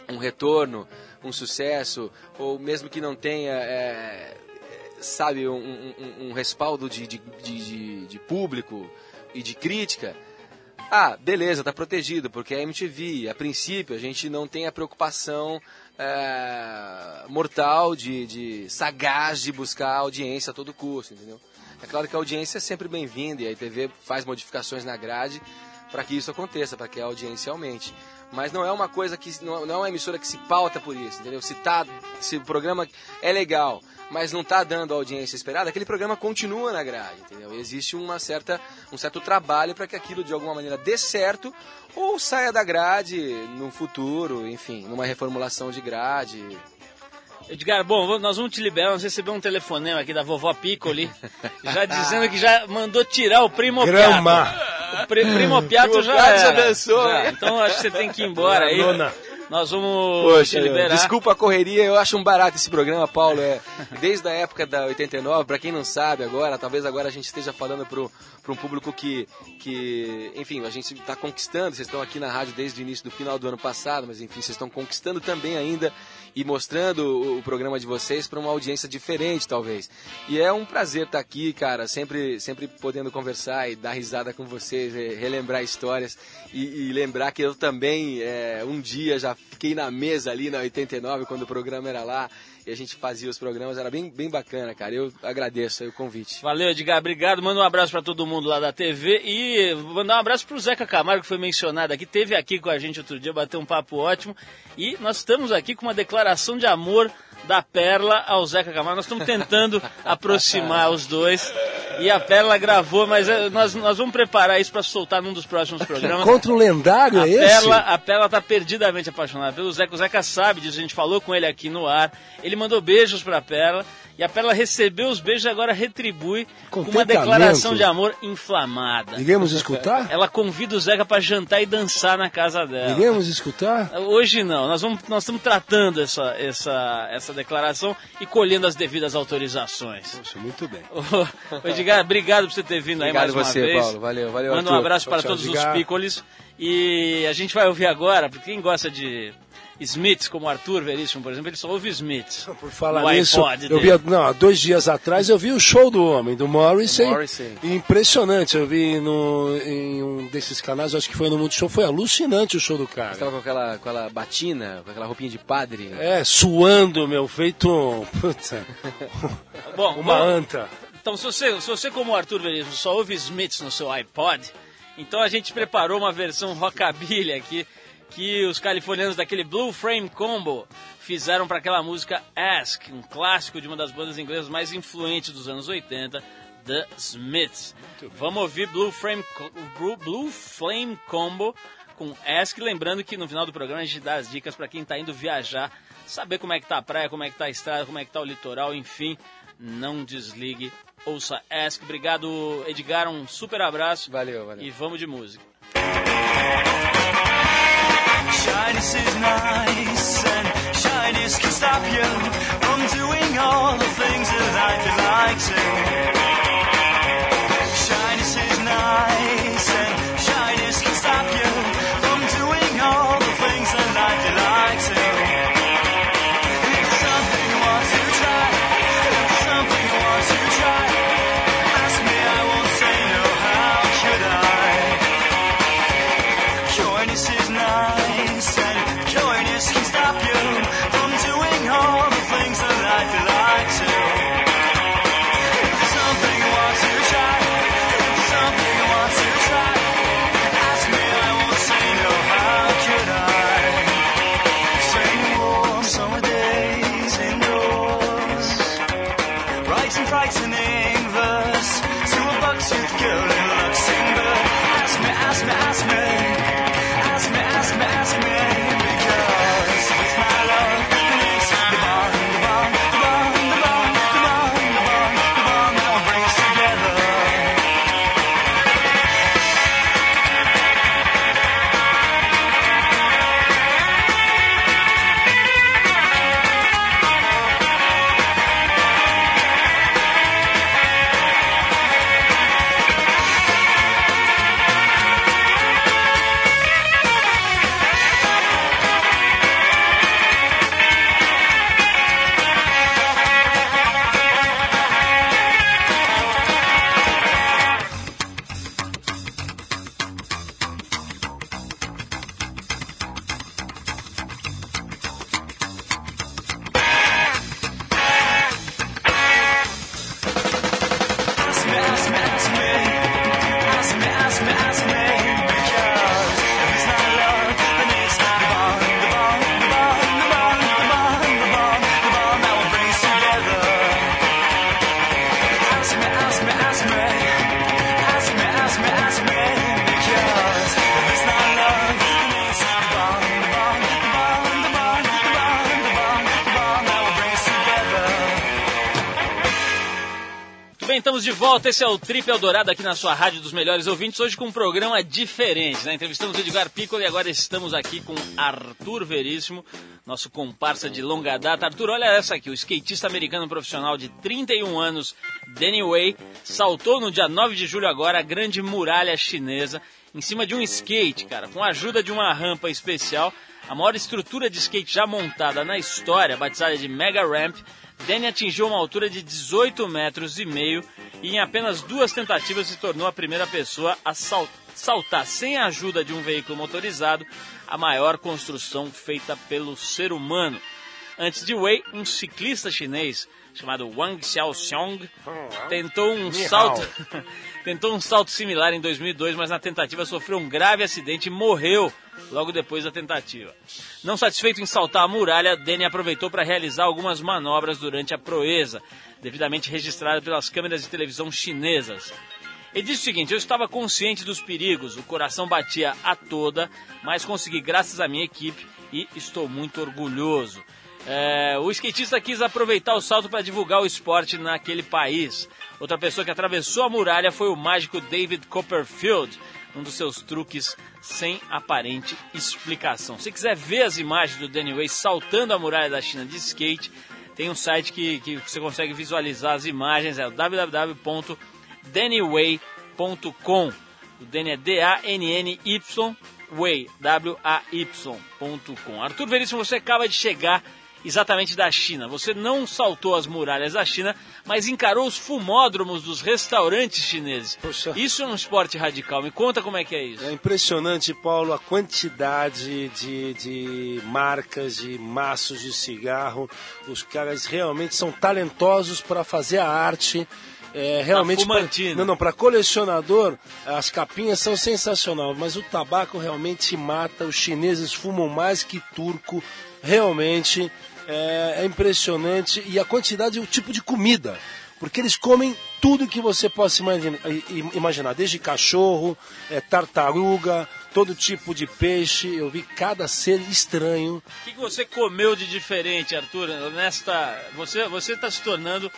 um retorno, um sucesso, ou mesmo que não tenha, é, sabe, um, um, um respaldo de, de, de, de, público e de crítica, ah, beleza, tá protegido, porque é MTV. A princípio, a gente não tem a preocupação é, mortal, de, de sagaz de buscar audiência a todo custo, entendeu? É claro que a audiência é sempre bem-vinda e a ITV faz modificações na grade para que isso aconteça, para que a audiência aumente. Mas não é uma coisa que não é uma emissora que se pauta por isso, entendeu? Se tá, se o programa é legal, mas não está dando a audiência esperada, aquele programa continua na grade, entendeu? E existe uma certa, um certo trabalho para que aquilo de alguma maneira dê certo ou saia da grade no futuro, enfim, numa reformulação de grade. Edgar, bom, nós vamos te liberar, nós recebemos um telefonema aqui da vovó Piccoli, já dizendo que já mandou tirar o primo Grama. Piato. O pri, primo Piato já Piato já era. dançou. Já. Então acho que você tem que ir embora aí. Nona. Nós vamos Poxa, te liberar. desculpa a correria, eu acho um barato esse programa, Paulo. É, desde a época da 89, para quem não sabe agora, talvez agora a gente esteja falando para um público que, que, enfim, a gente está conquistando. Vocês estão aqui na rádio desde o início do final do ano passado, mas enfim, vocês estão conquistando também ainda e mostrando o, programa de vocês para uma audiência diferente, talvez. E é um prazer estar aqui, cara, sempre, sempre podendo conversar e dar risada com vocês, re- relembrar histórias e, e lembrar que eu também, é, um dia já fiquei na mesa ali na 89, quando o programa era lá a gente fazia os programas, era bem, bem bacana, cara. Eu agradeço aí o convite. Valeu, Edgar, obrigado. Manda um abraço para todo mundo lá da TV e mandar um abraço pro Zeca Camargo, que foi mencionado aqui. Teve aqui com a gente outro dia, bateu um papo ótimo. E nós estamos aqui com uma declaração de amor da Perla ao Zeca Camargo. Nós estamos tentando aproximar os dois. E a Perla gravou, mas eh, nós, nós vamos preparar isso para soltar num dos próximos programas. Contra o lendário, A é esse? Perla, a Perla tá perdidamente apaixonada pelo Zeca. O Zeca sabe disso, a gente falou com ele aqui no ar. Ele mandou beijos pra Perla. E a Perla recebeu os beijos e agora retribui com uma declaração de amor inflamada. Iremos escutar? Ela convida o Zeca pra jantar e dançar na casa dela. Iremos escutar? Hoje não, nós, vamos, nós estamos tratando essa, essa, essa declaração e colhendo as devidas autorizações. Poxa, muito bem. Ô, Edgar, obrigado por você ter vindo Obrigado aí mais você, uma vez. Paulo. Valeu, valeu, Manda um abraço Tchau, para tchau, todos os Edgar. pícolis. E a gente vai ouvir agora, porque quem gosta de Smiths, como Arthur Veríssimo, por exemplo, ele só ouve Smiths. Por falar no nisso, iPod eu vi, não, há dois dias atrás eu vi o show do homem, do Morrissey. Morrissey. Impressionante, eu vi no, em um desses canais, acho que foi no Multishow, foi alucinante o show do cara. Estava com aquela, com aquela batina, com aquela roupinha de padre. É, suando, meu, feito puta, Bom, uma bom, anta. Então, se você, se você, como Arthur Veríssimo, só ouve Smiths no seu iPod, então a gente preparou uma versão rockabilly aqui que os californianos daquele Blue Frame Combo fizeram para aquela música Ask, um clássico de uma das bandas inglesas mais influentes dos anos 80, The Smiths. Vamos ouvir Blue Frame, Blue Flame Combo com Ask, lembrando que no final do programa a gente dá as dicas para quem está indo viajar, saber como é que tá a praia, como é que tá a estrada, como é que tá o litoral, enfim, não desligue, ouça Ask. Obrigado, Edgar, um super abraço. Valeu, valeu. E vamos de música. Shyness is nice, and shyness can stop you from doing all the things that I'd like to. Shyness is nice, volta. Esse é o Trip Eldorado aqui na sua rádio dos melhores ouvintes. Hoje com um programa diferente, né? Entrevistamos o Edgar Piccolo e agora estamos aqui com Arthur Veríssimo, nosso comparsa de longa data. Arthur, olha essa aqui. O skatista americano profissional de 31 anos, Danny Way, saltou no dia 9 de julho agora a grande muralha chinesa em cima de um skate, cara, com a ajuda de uma rampa especial. A maior estrutura de skate já montada na história, batizada de Mega Ramp, Danny atingiu uma altura de 18 metros e meio e em apenas duas tentativas se tornou a primeira pessoa a sal- saltar sem a ajuda de um veículo motorizado a maior construção feita pelo ser humano. Antes de Wei, um ciclista chinês chamado Wang Xiaoxiong tentou um salto tentou um salto similar em 2002, mas na tentativa sofreu um grave acidente e morreu logo depois da tentativa. Não satisfeito em saltar a muralha, Danny aproveitou para realizar algumas manobras durante a proeza, devidamente registrada pelas câmeras de televisão chinesas. Ele disse o seguinte: Eu estava consciente dos perigos, o coração batia a toda, mas consegui graças à minha equipe e estou muito orgulhoso. É, o skatista quis aproveitar o salto para divulgar o esporte naquele país. Outra pessoa que atravessou a muralha foi o mágico David Copperfield, um dos seus truques sem aparente explicação. Se quiser ver as imagens do Danny Way saltando a muralha da China de skate, tem um site que, que você consegue visualizar as imagens, é www.dannyway.com. O Danny é D-A-N-N-Y, Way, W-A-Y.com. Arthur Veríssimo, você acaba de chegar exatamente da China. Você não saltou as muralhas da China, mas encarou os fumódromos dos restaurantes chineses. Poxa. Isso é um esporte radical. Me conta como é que é isso. É impressionante, Paulo, a quantidade de, de marcas, de maços de cigarro. Os caras realmente são talentosos para fazer a arte. É, realmente pra- não, não, para colecionador as capinhas são sensacionais, mas o tabaco realmente mata. Os chineses fumam mais que turco, realmente é, é impressionante e a quantidade, o tipo de comida, porque eles comem tudo que você possa imaginar, desde cachorro, é, tartaruga, todo tipo de peixe. Eu vi cada ser estranho. O que, que você comeu de diferente, Arthur? Nesta, você você está se tornando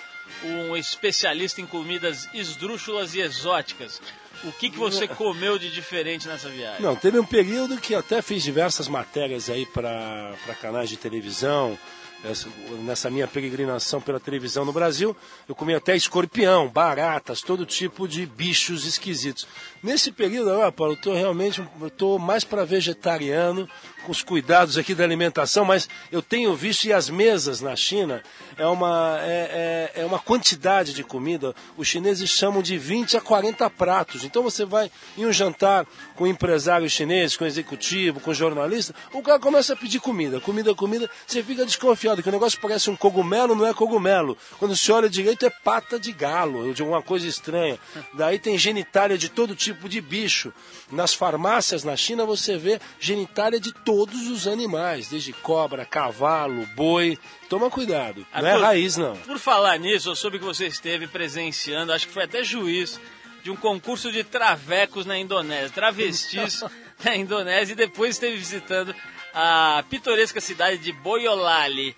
um especialista em comidas esdrúxulas e exóticas. O que, que você comeu de diferente nessa viagem? Não, teve um período que até fiz diversas matérias aí para canais de televisão. Essa- Nessa minha peregrinação pela televisão no Brasil, eu comi até escorpião, baratas, todo tipo de bichos esquisitos. Nesse período, ó, Paulo, eu tô realmente eu tô mais para vegetariano, com os cuidados aqui da alimentação, mas eu tenho visto, e as mesas na China, é uma, é, é- é uma quantidade de comida. Os chineses chamam de 20 a 40 pratos. Então você vai em um jantar com empresário chinês, com executivo, com jornalista, o cara começa a pedir comida, comida, comida, você fica desconfiado que o negócio parece um cogumelo, não é cogumelo. Quando você olha direito é pata de galo, ou de alguma coisa estranha. Daí tem genitália de todo tipo de bicho. Nas farmácias na China você vê genitália de todos os animais, desde cobra, cavalo, boi. Toma cuidado, não é raiz não. Por falar nisso, eu soube que você esteve presenciando, acho que foi até juiz, de um concurso de travecos na Indonésia, travestis na Indonésia, e depois esteve visitando a pitoresca cidade de Boyolali,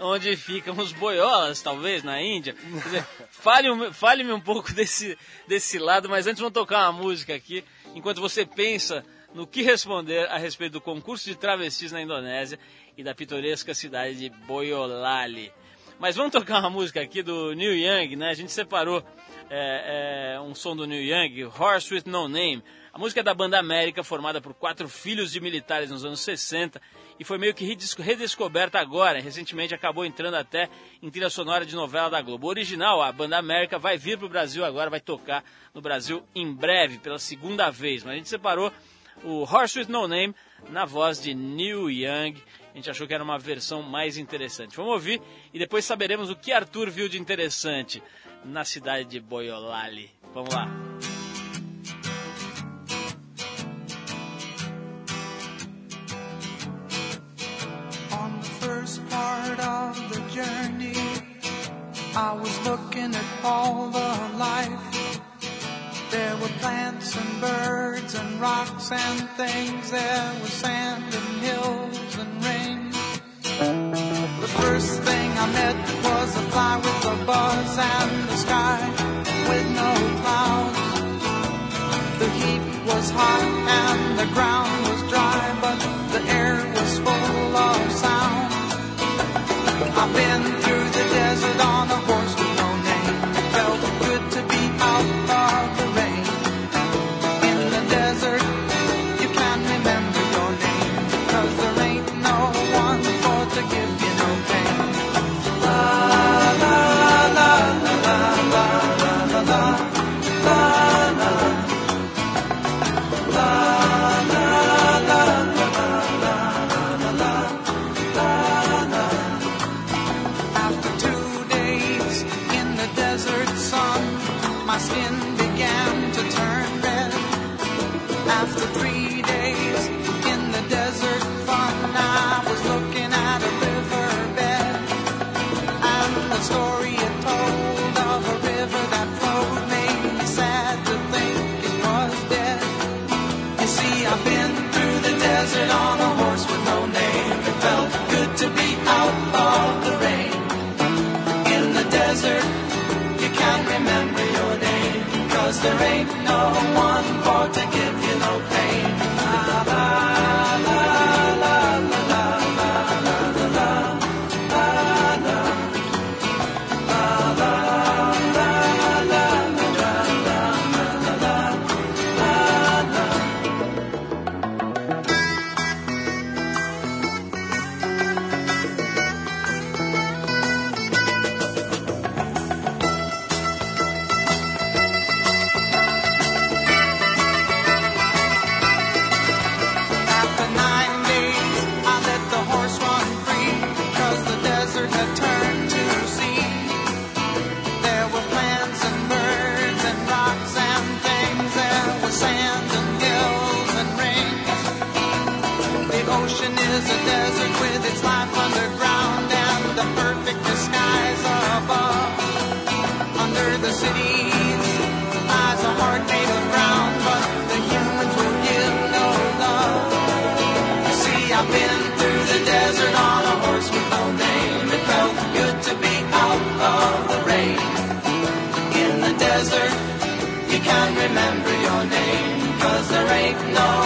onde ficam os boiolas, talvez, na Índia. Fale-me fale um pouco desse, desse lado, mas antes vamos tocar uma música aqui, enquanto você pensa no que responder a respeito do concurso de travestis na Indonésia e da pitoresca cidade de Boyolali. Mas vamos tocar uma música aqui do Neil Young, né? A gente separou é, é, um som do Neil Young, Horse with No Name. A música é da banda América, formada por quatro filhos de militares nos anos 60 e foi meio que redesco- redescoberta agora. Recentemente acabou entrando até em trilha sonora de novela da Globo. O original, a banda América, vai vir para o Brasil agora, vai tocar no Brasil em breve, pela segunda vez. Mas a gente separou o Horse with No Name na voz de Neil Young. A gente achou que era uma versão mais interessante. Vamos ouvir e depois saberemos o que Arthur viu de interessante na cidade de Boyolali. Vamos lá. I was looking at all the life. There were plants and birds and rocks and things. There was sand and hills and rain. The first thing I met was a fly with a buzz and the sky with no clouds. The heat was hot and the ground was dry, but the air was full of sound. I've been through the desert there ain't no name. It felt good to be out of the rain. In the desert you can't remember your name cause the rain knows one for to give can't remember your name, cause there ain't no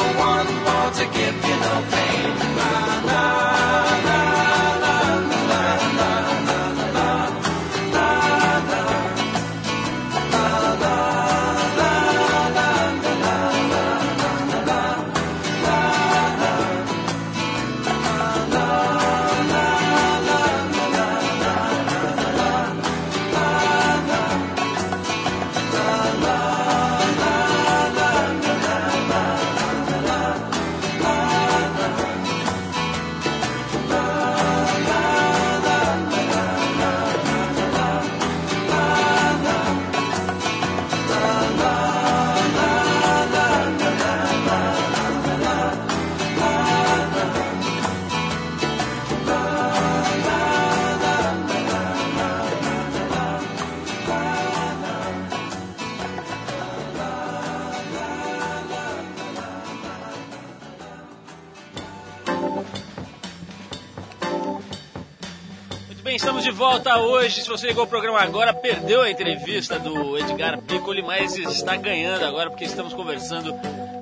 Se você ligou o programa agora, perdeu a entrevista do Edgar Piccoli, mas está ganhando agora porque estamos conversando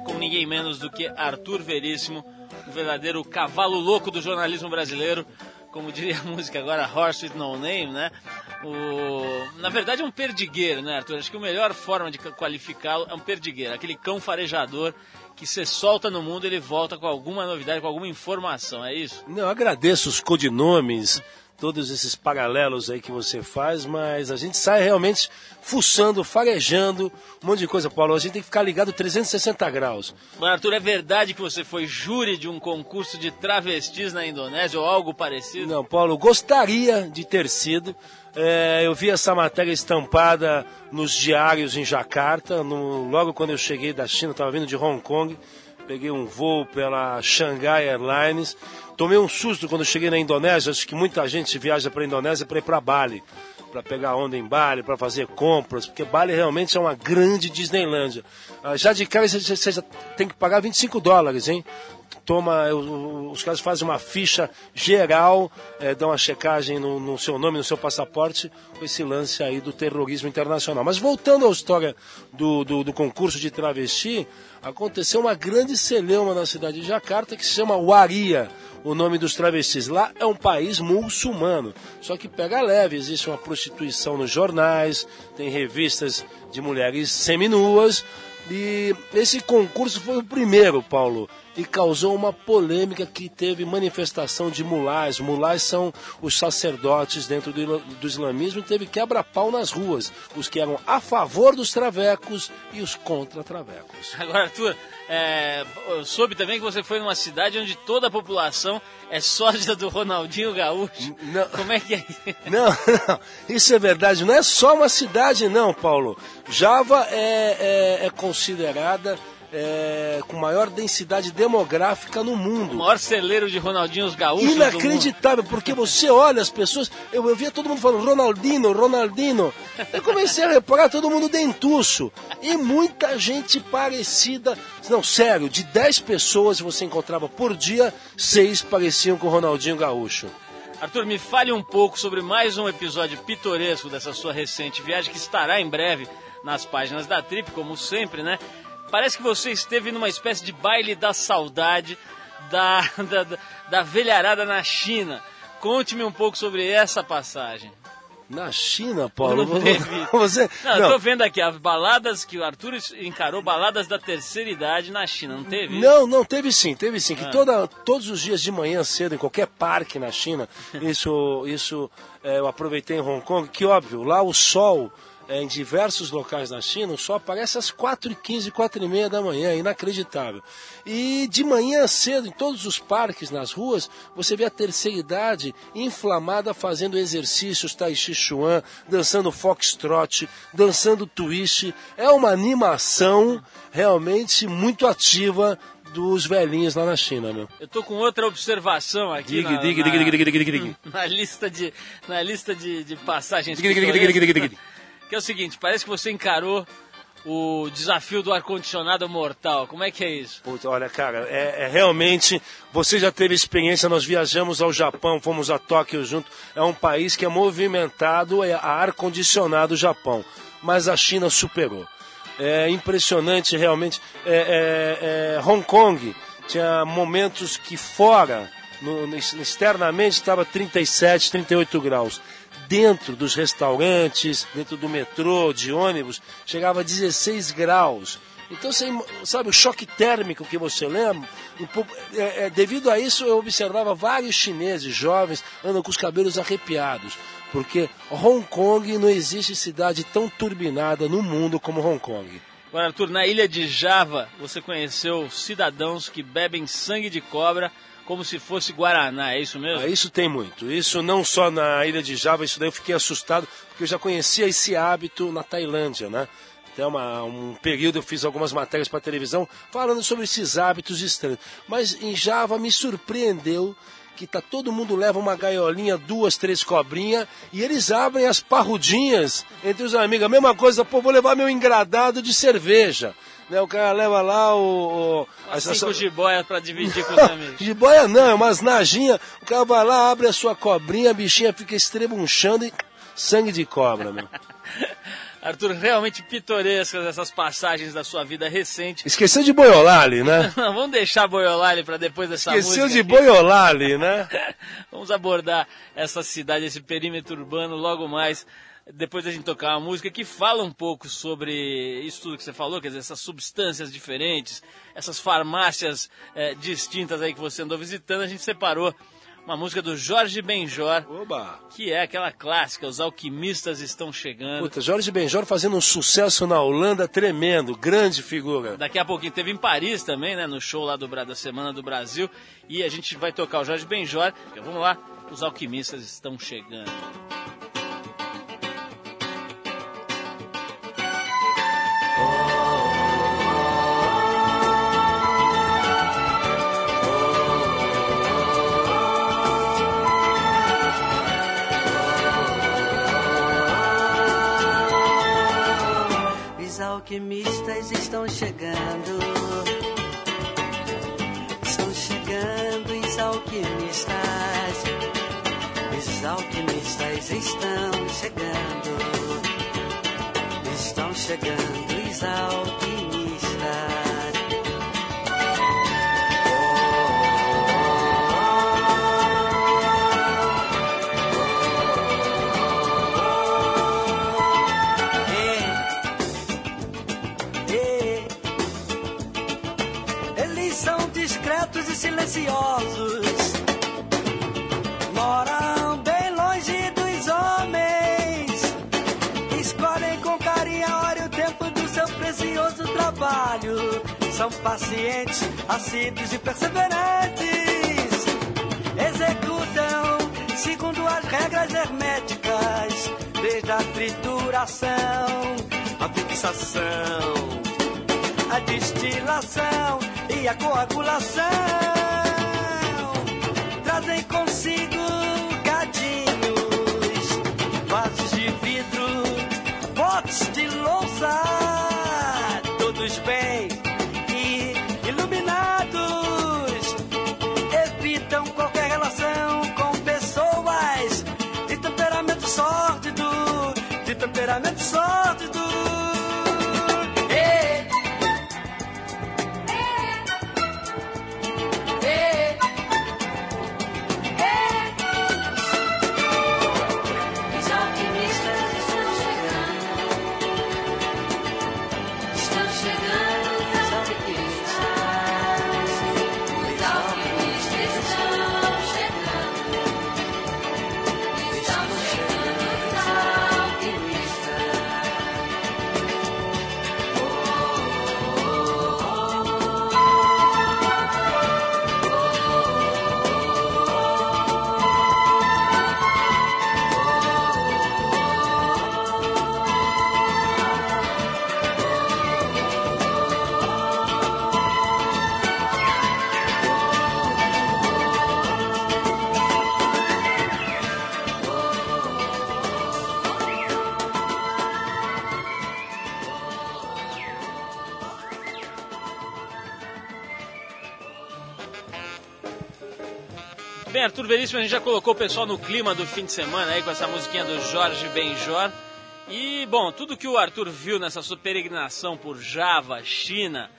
com ninguém menos do que Arthur Veríssimo, o verdadeiro cavalo louco do jornalismo brasileiro, como diria a música agora, Horse with No Name, né? O... Na verdade é um perdigueiro, né, Arthur? Acho que a melhor forma de qualificá-lo é um perdigueiro, aquele cão farejador que você solta no mundo ele volta com alguma novidade, com alguma informação, é isso? Não, agradeço os codinomes, todos esses paralelos aí que você faz, mas a gente sai realmente fuçando, farejando, um monte de coisa, Paulo. A gente tem que ficar ligado 360 graus. Mas, Arthur, é verdade que você foi júri de um concurso de travestis na Indonésia ou algo parecido? Não, Paulo, gostaria de ter sido. É, eu vi essa matéria estampada nos diários em Jacarta, no- logo quando eu cheguei da China, estava vindo de Hong Kong, peguei um voo pela Shanghai Airlines. Tomei um susto quando cheguei na Indonésia, acho que muita gente viaja para a Indonésia para ir para Bali, para pegar onda em Bali, para fazer compras, porque Bali realmente é uma grande Disneylândia. Ah, Já de cara você, você tem que pagar 25 dólares, hein? Toma, os caras fazem uma ficha geral, é, dão uma checagem no, no seu nome, no seu passaporte, com esse lance aí do terrorismo internacional. Mas voltando à história do, do, do concurso de travesti, aconteceu uma grande celeuma na cidade de Jakarta que se chama Waria, o nome dos travestis. Lá é um país muçulmano, só que pega leve, existe uma prostituição nos jornais, tem revistas de mulheres seminuas, e esse concurso foi o primeiro, Paulo, e causou uma polêmica que teve manifestação de mulás. Mulás são os sacerdotes dentro do, do islamismo e teve quebra-pau nas ruas. Os que eram a favor dos travecos e os contra travecos. Agora, Arthur, é, eu soube também que você foi numa cidade onde toda a população é sócia do Ronaldinho Gaúcho. Não. Como é que é? Não, não, isso é verdade. Não é só uma cidade, não, Paulo. Java é, é- é considerada é, com maior densidade demográfica no O mundo. maior celeiro de Ronaldinhos Gaúchos. Inacreditável, porque você olha as pessoas, eu, eu via todo mundo falando Ronaldinho, Ronaldinho. Eu comecei a reparar todo mundo dentuço. E muita gente parecida. Não, sério, de 10 pessoas você encontrava por dia, seis pareciam com o Ronaldinho Gaúcho. Arthur, me fale um pouco sobre mais um episódio pitoresco dessa sua recente viagem que estará em breve nas páginas da Trip, como sempre, né? Parece que você esteve numa espécie de baile da saudade da, da, da, da velharada na China. Conte-me um pouco sobre essa passagem. Na China, Paulo, Não teve. você. Não, eu não. tô vendo aqui as baladas que o Arthur encarou, baladas da terceira idade na China, não teve? Não, não, teve sim, teve sim. Que Ah. toda, todos os dias de manhã cedo, em qualquer parque na China, isso, isso é, eu aproveitei em Hong Kong, que óbvio, lá o sol, é, em diversos locais na China, o sol aparece às 4h15, 4h30 da manhã, é inacreditável. E de manhã cedo, em todos os parques, nas ruas, você vê a terceira idade inflamada fazendo exercícios tai chi chuan, dançando foxtrot, dançando twist. É uma animação realmente muito ativa dos velhinhos lá na China, meu. Eu tô com outra observação aqui Diga, na, diga, diga. na lista de na lista de, de passagens Que é o seguinte, parece que você encarou o desafio do ar-condicionado mortal. Como é que é isso? Puta, olha, cara, é, é realmente. Você já teve experiência, nós viajamos ao Japão, fomos a Tóquio junto. É um país que é movimentado é ar-condicionado o Japão. Mas a China superou. É impressionante, realmente. É, é, é, Hong Kong tinha momentos que fora, no- externamente, estava 37, 38 graus. Dentro dos restaurantes, dentro do metrô, de ônibus, chegava a 16 graus. Então, você, sabe, o choque térmico que você lembra, um pouco- é, é, devido a isso eu observava vários chineses jovens andam com os cabelos arrepiados, porque Hong Kong não existe cidade tão turbinada no mundo como Hong Kong. Agora, Arthur, na ilha de Java, você conheceu cidadãos que bebem sangue de cobra como se fosse Guaraná, é isso mesmo? Ah, isso tem muito. Isso não só na ilha de Java, isso daí eu fiquei assustado, porque eu já conhecia esse hábito na Tailândia, né? Até uma, um período eu fiz algumas matérias para televisão falando sobre esses hábitos estranhos. Mas em Java me surpreendeu que tá todo mundo leva uma gaiolinha, duas, três cobrinhas, e eles abrem as parrudinhas entre os amigos. A mesma coisa, pô, vou levar meu engradado de cerveja. Né, o cara leva lá o... o essa- cinco jiboias pra dividir com os amigos. de boia não, é umas najinhas. O cara vai lá, abre a sua cobrinha, a bichinha fica estrebunchando e sangue de cobra, meu. Arthur, realmente pitorescas essas passagens da sua vida recente. Esqueceu de boiolar ali, né? Não, vamos deixar Boiolali para depois dessa Esqueceu música de aqui. boiolar ali, né? Vamos abordar essa cidade, esse perímetro urbano logo mais, depois da gente tocar uma música que fala um pouco sobre isso tudo que você falou, quer dizer, essas substâncias diferentes, essas farmácias eh, distintas aí que você andou visitando, a gente separou uma música do Jorge Benjor, Oba! que é aquela clássica, Os Alquimistas Estão Chegando. Puta, Jorge Benjor fazendo um sucesso na Holanda tremendo, grande figura. Daqui a pouquinho teve em Paris também, né? No show lá do, da Semana do Brasil. E a gente vai tocar o Jorge Benjor. Vamos lá, os alquimistas estão chegando. Alquimistas estão chegando. São pacientes, assíduos e perseverantes. Executam segundo as regras herméticas. Desde a trituração, a fixação a destilação e a coagulação trazem consigo relação com pessoas de temperamento sórdido, de temperamento sórdido. Veríssimo, a gente já colocou o pessoal no clima do fim de semana aí com essa musiquinha do Jorge Benjor. E, bom, tudo que o Arthur viu nessa sua peregrinação por Java, China,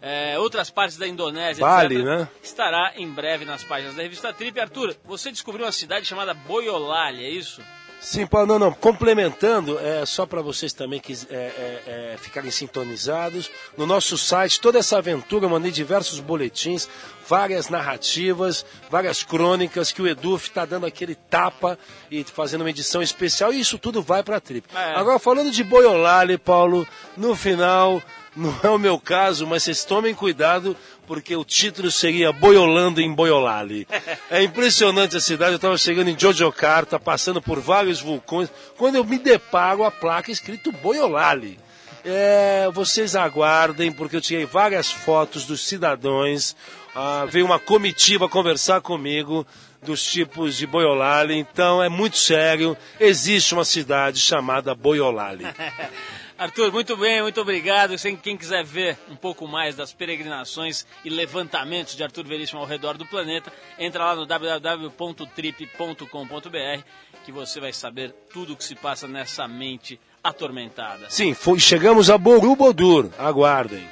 eh, outras partes da Indonésia, Bali, etc., né? estará em breve nas páginas da revista Trip. Arthur, você descobriu uma cidade chamada Boiolali, é isso? Sim, Paulo, não, não. Complementando, é só para vocês também que é, é, é, ficarem sintonizados. No nosso site, toda essa aventura, eu mandei diversos boletins, várias narrativas, várias crônicas que o Edu está dando aquele tapa e fazendo uma edição especial. E isso tudo vai para a trip. É. Agora, falando de Boiolali, Paulo, no final, não é o meu caso, mas vocês tomem cuidado, porque o título seria Boiolando em Boiolali. É impressionante a cidade, eu estava chegando em Jogjakarta, passando por vários vulcões, quando eu me deparo a placa escrito Boiolali. É, vocês aguardem, porque eu tirei várias fotos dos cidadãos, ah, veio uma comitiva conversar comigo dos tipos de Boiolali, então é muito sério, existe uma cidade chamada Boiolali. Arthur, muito bem, muito obrigado. Quem quiser ver um pouco mais das peregrinações e levantamentos de Arthur Veríssimo ao redor do planeta, entra lá no www.trip.com.br que você vai saber tudo o que se passa nessa mente atormentada. Sim, foi, chegamos a Borobudur, aguardem.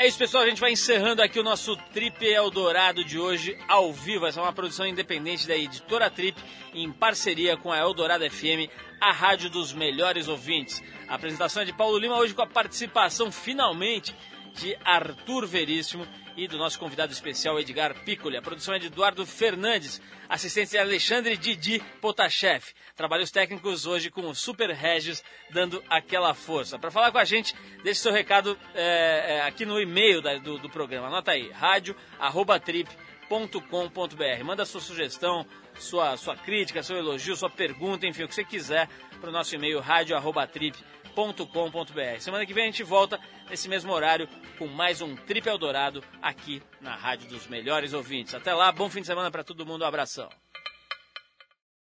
É isso, pessoal. A gente vai encerrando aqui o nosso Trip Eldorado de hoje ao vivo. Essa é uma produção independente da editora Trip, em parceria com a Eldorado FM, a rádio dos melhores ouvintes. A apresentação é de Paulo Lima, hoje com a participação, finalmente, de Arthur Veríssimo e do nosso convidado especial Edgar Piccoli. A produção é de Eduardo Fernandes, assistente de Alexandre Didi Potashev. Trabalhos técnicos hoje com o Super Regis, dando aquela força. Para falar com a gente, deixe seu recado é, é, aqui no e-mail da- do, do programa. Anota aí, rádio.trip.com.br. Manda sua sugestão, sua, sua crítica, seu elogio, sua pergunta, enfim, o que você quiser para o nosso e-mail rádio.trip.com.br. Semana que vem a gente volta nesse mesmo horário com mais um Trip Eldorado aqui na Rádio dos Melhores Ouvintes. Até lá, bom fim de semana para todo mundo, um abração.